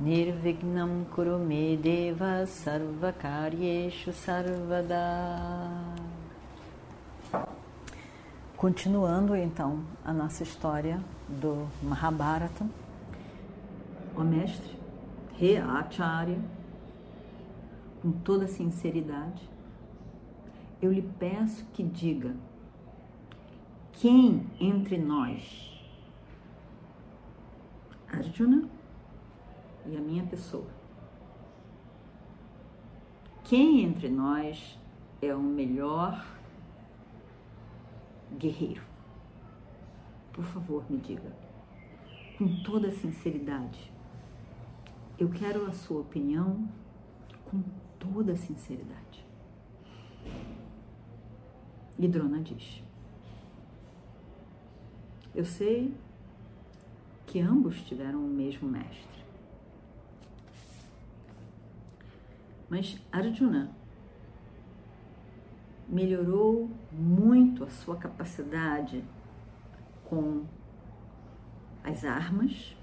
Nirvignam Kurume Deva Sarvakaryeshu Sarvada. Continuando então a nossa história do Mahabharata, o mestre Re Acharya, com toda sinceridade, eu lhe peço que diga quem entre nós, Arjuna e a minha pessoa, quem entre nós é o melhor guerreiro? Por favor, me diga, com toda sinceridade. Eu quero a sua opinião com toda sinceridade. E Drona diz: eu sei que ambos tiveram o mesmo mestre. Mas Arjuna melhorou muito a sua capacidade com as armas,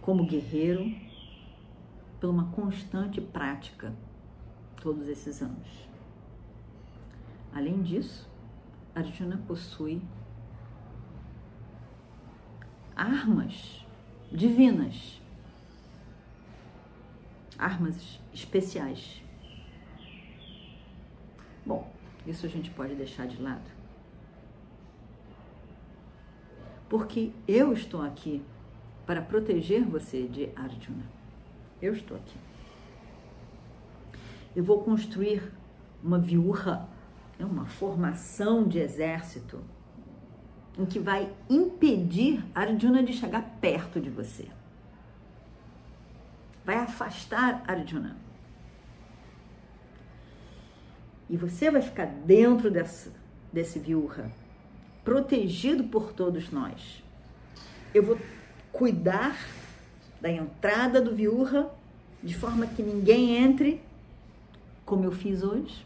como guerreiro, por uma constante prática todos esses anos. Além disso, Arjuna possui armas divinas, armas especiais. Isso a gente pode deixar de lado. Porque eu estou aqui para proteger você de Arjuna. Eu estou aqui. Eu vou construir uma viurra, uma formação de exército em que vai impedir Arjuna de chegar perto de você. Vai afastar Arjuna. E você vai ficar dentro dessa, desse viurra, protegido por todos nós. Eu vou cuidar da entrada do viurra de forma que ninguém entre, como eu fiz hoje,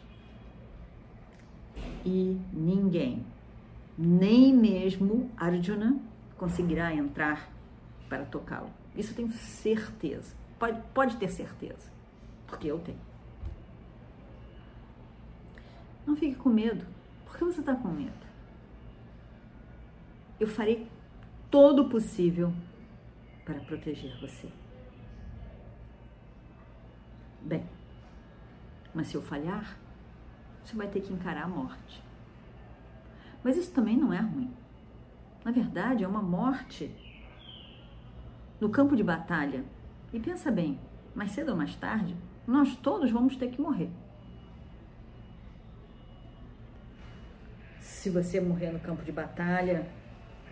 e ninguém nem mesmo Arjuna conseguirá entrar para tocá-lo. Isso eu tenho certeza. Pode, pode ter certeza, porque eu tenho. Não fique com medo. Por que você está com medo? Eu farei todo o possível para proteger você. Bem, mas se eu falhar, você vai ter que encarar a morte. Mas isso também não é ruim. Na verdade, é uma morte no campo de batalha. E pensa bem, mais cedo ou mais tarde, nós todos vamos ter que morrer. Se você morrer no campo de batalha,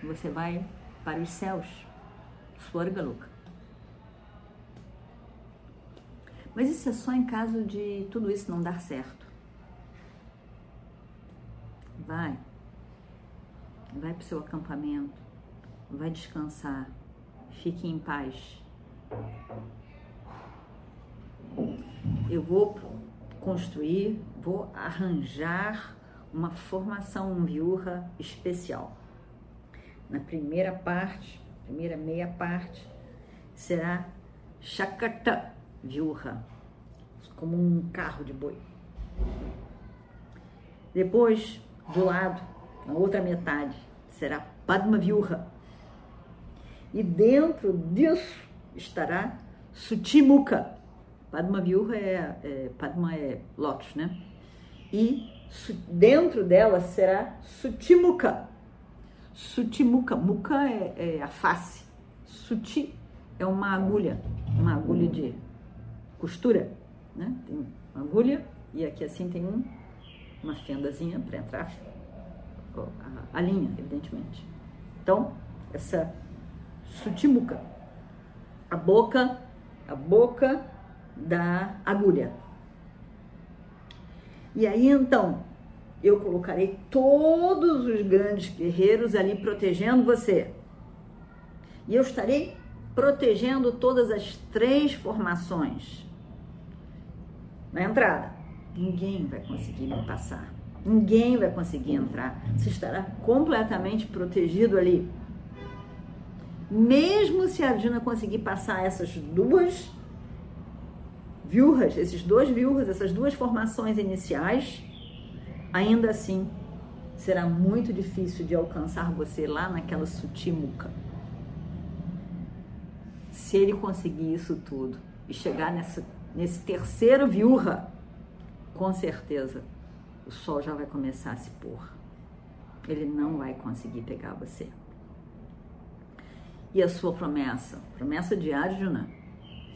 você vai para os céus, Swargaluka. Mas isso é só em caso de tudo isso não dar certo. Vai, vai para o seu acampamento, vai descansar, fique em paz. Eu vou construir, vou arranjar uma formação viurra especial. Na primeira parte, primeira meia parte, será Shakata viurra, como um carro de boi. Depois, do lado, a outra metade será Padma Viurra. E dentro disso estará Sutimuka. Padma Viurra é, é Padma é lótus, né? E dentro dela será Sutimuka. Sutimuka, muka é, é a face. Suti é uma agulha, uma agulha de costura, né? Tem uma agulha e aqui assim tem um, uma fendazinha para entrar a, a linha, evidentemente. Então, essa sutimuca, a boca, a boca da agulha. E aí então, eu colocarei todos os grandes guerreiros ali protegendo você. E eu estarei protegendo todas as três formações. Na entrada, ninguém vai conseguir me passar. Ninguém vai conseguir entrar. Você estará completamente protegido ali. Mesmo se a Arjuna conseguir passar essas duas viúvas, esses dois viúvas, essas duas formações iniciais, ainda assim será muito difícil de alcançar você lá naquela sutimuca. Se ele conseguir isso tudo e chegar nessa, nesse terceiro viúva, com certeza o sol já vai começar a se pôr. Ele não vai conseguir pegar você. E a sua promessa, promessa de Arjuna,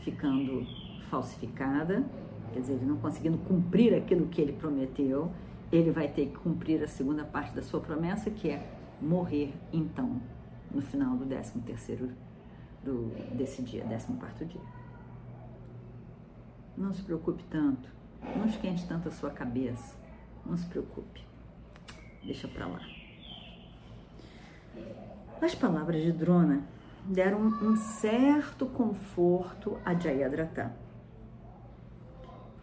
ficando falsificada, quer dizer, ele não conseguindo cumprir aquilo que ele prometeu, ele vai ter que cumprir a segunda parte da sua promessa, que é morrer então, no final do 13 terceiro do, desse dia, 14 quarto dia. Não se preocupe tanto, não esquente tanto a sua cabeça, não se preocupe, deixa para lá. As palavras de Drona deram um certo conforto a Jayadratha.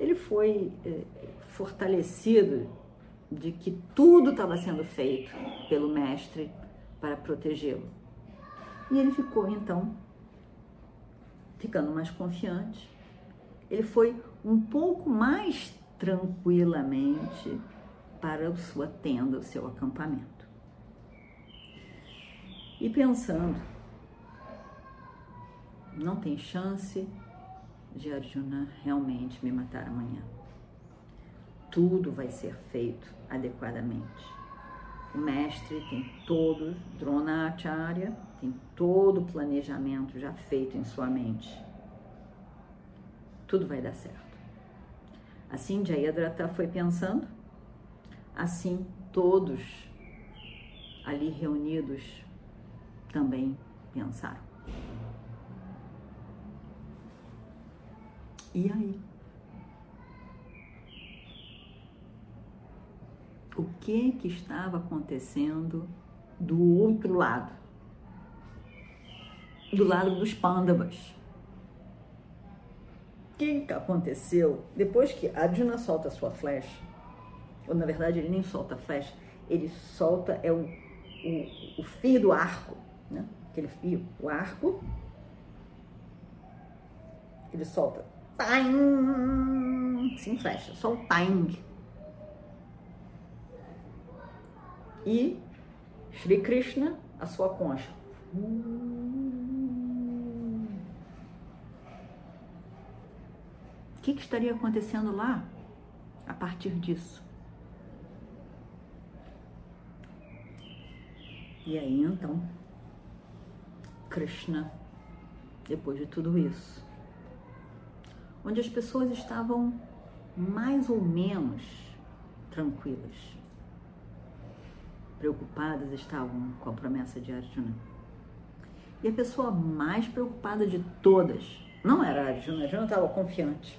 Ele foi eh, fortalecido de que tudo estava sendo feito pelo mestre para protegê-lo. E ele ficou então ficando mais confiante. Ele foi um pouco mais tranquilamente para a sua tenda, o seu acampamento. E pensando, não tem chance de Arjuna realmente me matar amanhã. Tudo vai ser feito adequadamente. O mestre tem todo, Drona Acharya, tem todo o planejamento já feito em sua mente. Tudo vai dar certo. Assim Jayadratha foi pensando, assim todos ali reunidos também pensaram. E aí? O que que estava acontecendo do outro lado? Do lado dos pândavas que, que aconteceu? Depois que a Dina solta a sua flecha, ou na verdade ele nem solta a flecha, ele solta é o, o, o fio do arco, né? Aquele fio, o arco, ele solta, time, sem flecha, só o time. E Shri Krishna, a sua concha. O que, que estaria acontecendo lá a partir disso? E aí então, Krishna, depois de tudo isso, onde as pessoas estavam mais ou menos tranquilas, preocupadas estavam com a promessa de Arjuna. E a pessoa mais preocupada de todas não era Arjuna, Arjuna estava confiante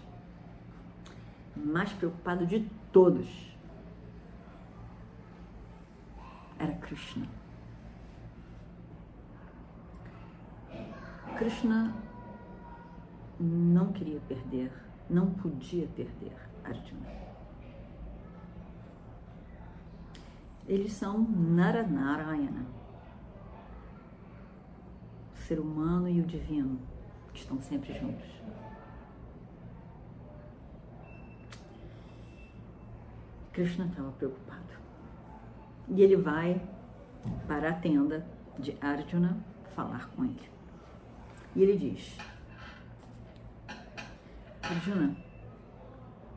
mais preocupado de todos era Krishna. Krishna não queria perder, não podia perder Arjuna. Eles são Naranarayana, o ser humano e o divino, que estão sempre juntos. Krishna estava preocupado. E ele vai para a tenda de Arjuna falar com ele. E ele diz: Arjuna,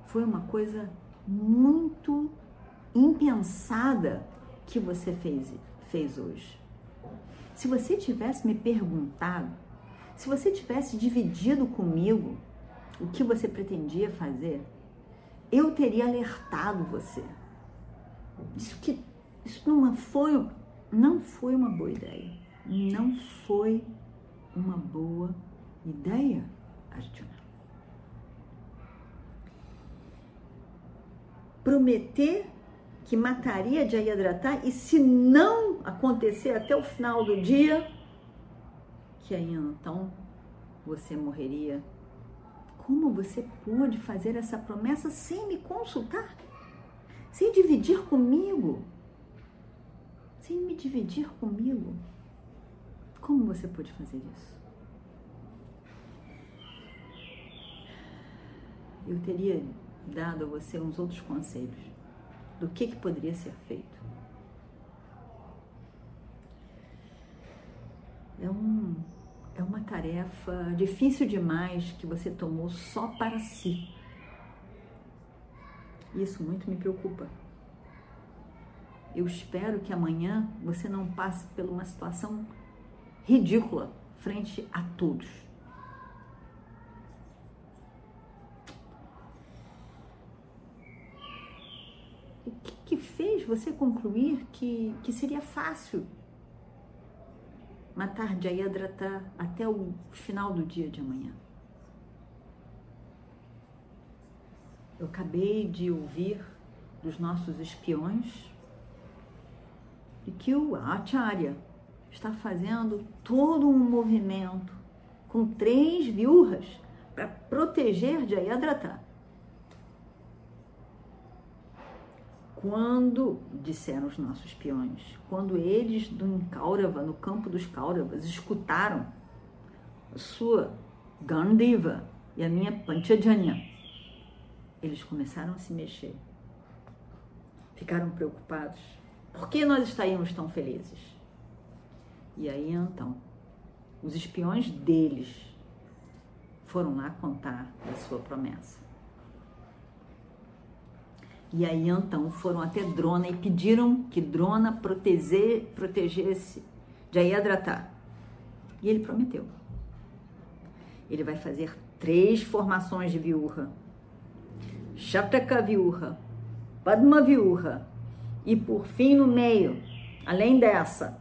foi uma coisa muito impensada que você fez, fez hoje. Se você tivesse me perguntado, se você tivesse dividido comigo o que você pretendia fazer, eu teria alertado você. Isso que isso não foi, não foi uma boa ideia. Não foi uma boa ideia, Arjuna. Prometer que mataria Jayadratha e se não acontecer até o final do dia, que aí então você morreria. Como você pôde fazer essa promessa sem me consultar? Sem dividir comigo? Sem me dividir comigo? Como você pôde fazer isso? Eu teria dado a você uns outros conselhos do que, que poderia ser feito. É, um, é uma tarefa difícil demais que você tomou só para si. Isso muito me preocupa. Eu espero que amanhã você não passe por uma situação ridícula frente a todos. Você concluir que, que seria fácil matar Jayadratha até o final do dia de amanhã. Eu acabei de ouvir dos nossos espiões de que o Acharya está fazendo todo um movimento com três viúvas para proteger Jayadratha. Quando, disseram os nossos peões, quando eles do Kaurava, no campo dos Kauravas, escutaram a sua Gandiva e a minha Panchajanya, eles começaram a se mexer. Ficaram preocupados. Por que nós estaríamos tão felizes? E aí então, os espiões deles foram lá contar da sua promessa. E aí então foram até Drona e pediram que Drona proteger, protegesse Jayadratha. E ele prometeu. Ele vai fazer três formações de viúva. Shataka viúva, Padma viúva e por fim no meio, além dessa,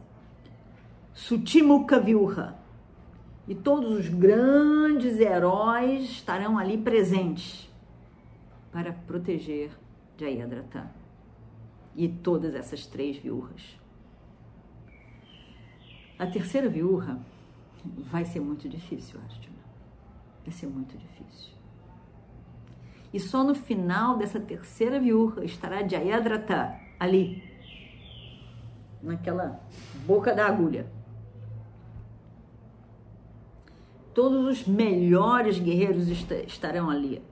Sutimuka viúva. E todos os grandes heróis estarão ali presentes para proteger Jayadratha e todas essas três viúvas. A terceira viúva vai ser muito difícil, Arjuna. Vai ser muito difícil. E só no final dessa terceira viúva estará Jayadratha ali, naquela boca da agulha. Todos os melhores guerreiros estarão ali.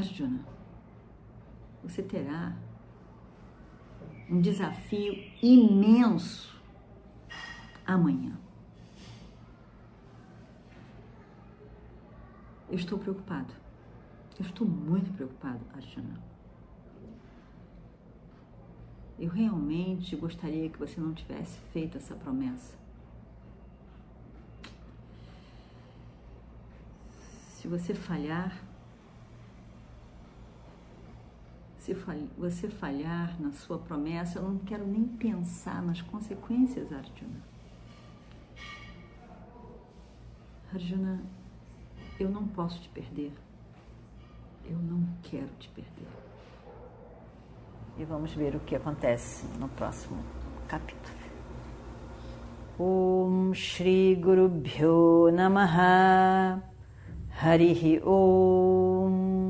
Arjuna, você terá um desafio imenso amanhã. Eu estou preocupado. Eu estou muito preocupado, Arjuna. Eu realmente gostaria que você não tivesse feito essa promessa. Se você falhar, se você falhar na sua promessa, eu não quero nem pensar nas consequências, Arjuna. Arjuna, eu não posso te perder. Eu não quero te perder. E vamos ver o que acontece no próximo capítulo. Om Shri Guru Bhyo Namaha Harihi Om